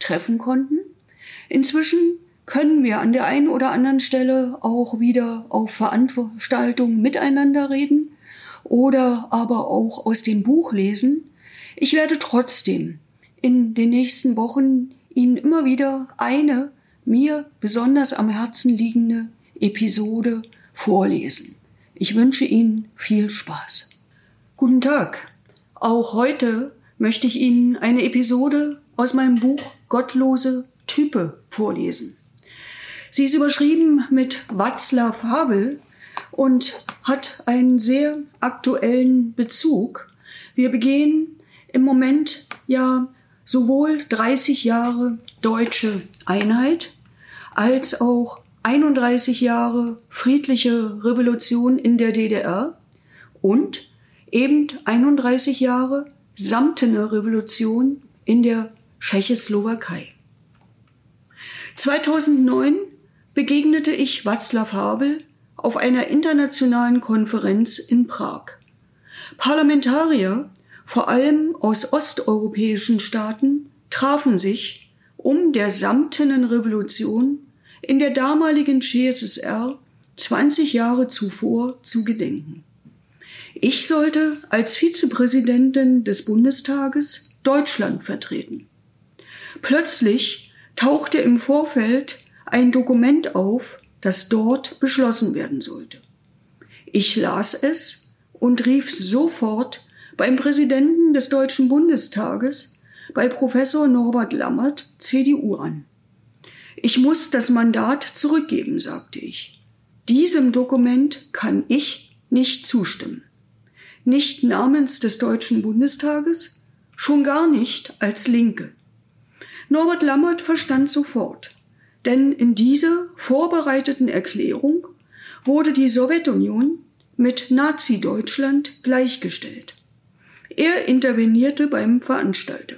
treffen konnten. Inzwischen können wir an der einen oder anderen Stelle auch wieder auf Veranstaltungen miteinander reden oder aber auch aus dem Buch lesen. Ich werde trotzdem in den nächsten Wochen Ihnen immer wieder eine mir besonders am Herzen liegende Episode vorlesen. Ich wünsche Ihnen viel Spaß. Guten Tag. Auch heute möchte ich Ihnen eine Episode aus meinem Buch Gottlose Type vorlesen. Sie ist überschrieben mit Václav Havel und hat einen sehr aktuellen Bezug. Wir begehen im Moment ja sowohl 30 Jahre deutsche Einheit als auch 31 Jahre friedliche Revolution in der DDR und eben 31 Jahre samtene Revolution in der Tschechoslowakei. 2009 begegnete ich Václav Havel auf einer internationalen Konferenz in Prag. Parlamentarier, vor allem aus osteuropäischen Staaten, trafen sich, um der samtenen Revolution in der damaligen CSSR 20 Jahre zuvor zu gedenken. Ich sollte als Vizepräsidentin des Bundestages Deutschland vertreten. Plötzlich tauchte im Vorfeld ein Dokument auf, das dort beschlossen werden sollte. Ich las es und rief sofort beim Präsidenten des Deutschen Bundestages, bei Professor Norbert Lammert, CDU an. Ich muss das Mandat zurückgeben, sagte ich. Diesem Dokument kann ich nicht zustimmen. Nicht namens des Deutschen Bundestages, schon gar nicht als Linke. Norbert Lammert verstand sofort, denn in dieser vorbereiteten Erklärung wurde die Sowjetunion mit Nazi-Deutschland gleichgestellt. Er intervenierte beim Veranstalter.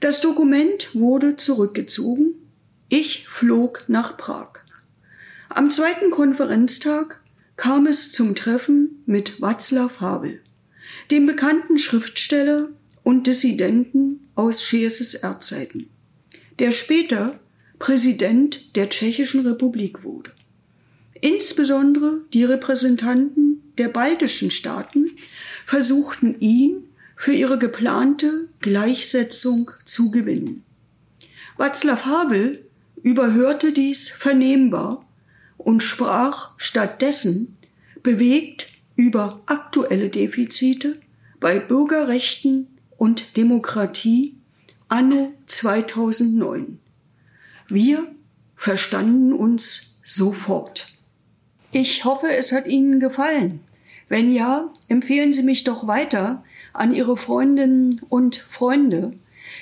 Das Dokument wurde zurückgezogen. Ich flog nach Prag. Am zweiten Konferenztag kam es zum Treffen mit Václav Havel, dem bekannten Schriftsteller und Dissidenten aus CSSR-Zeiten der später Präsident der Tschechischen Republik wurde. Insbesondere die Repräsentanten der baltischen Staaten versuchten ihn für ihre geplante Gleichsetzung zu gewinnen. Václav Havel überhörte dies vernehmbar und sprach stattdessen bewegt über aktuelle Defizite bei Bürgerrechten und Demokratie anno 2009. Wir verstanden uns sofort. Ich hoffe, es hat Ihnen gefallen. Wenn ja, empfehlen Sie mich doch weiter an Ihre Freundinnen und Freunde.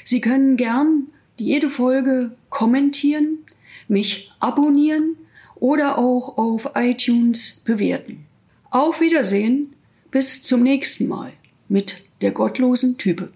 Sie können gern jede Folge kommentieren, mich abonnieren oder auch auf iTunes bewerten. Auf Wiedersehen, bis zum nächsten Mal mit der gottlosen Type.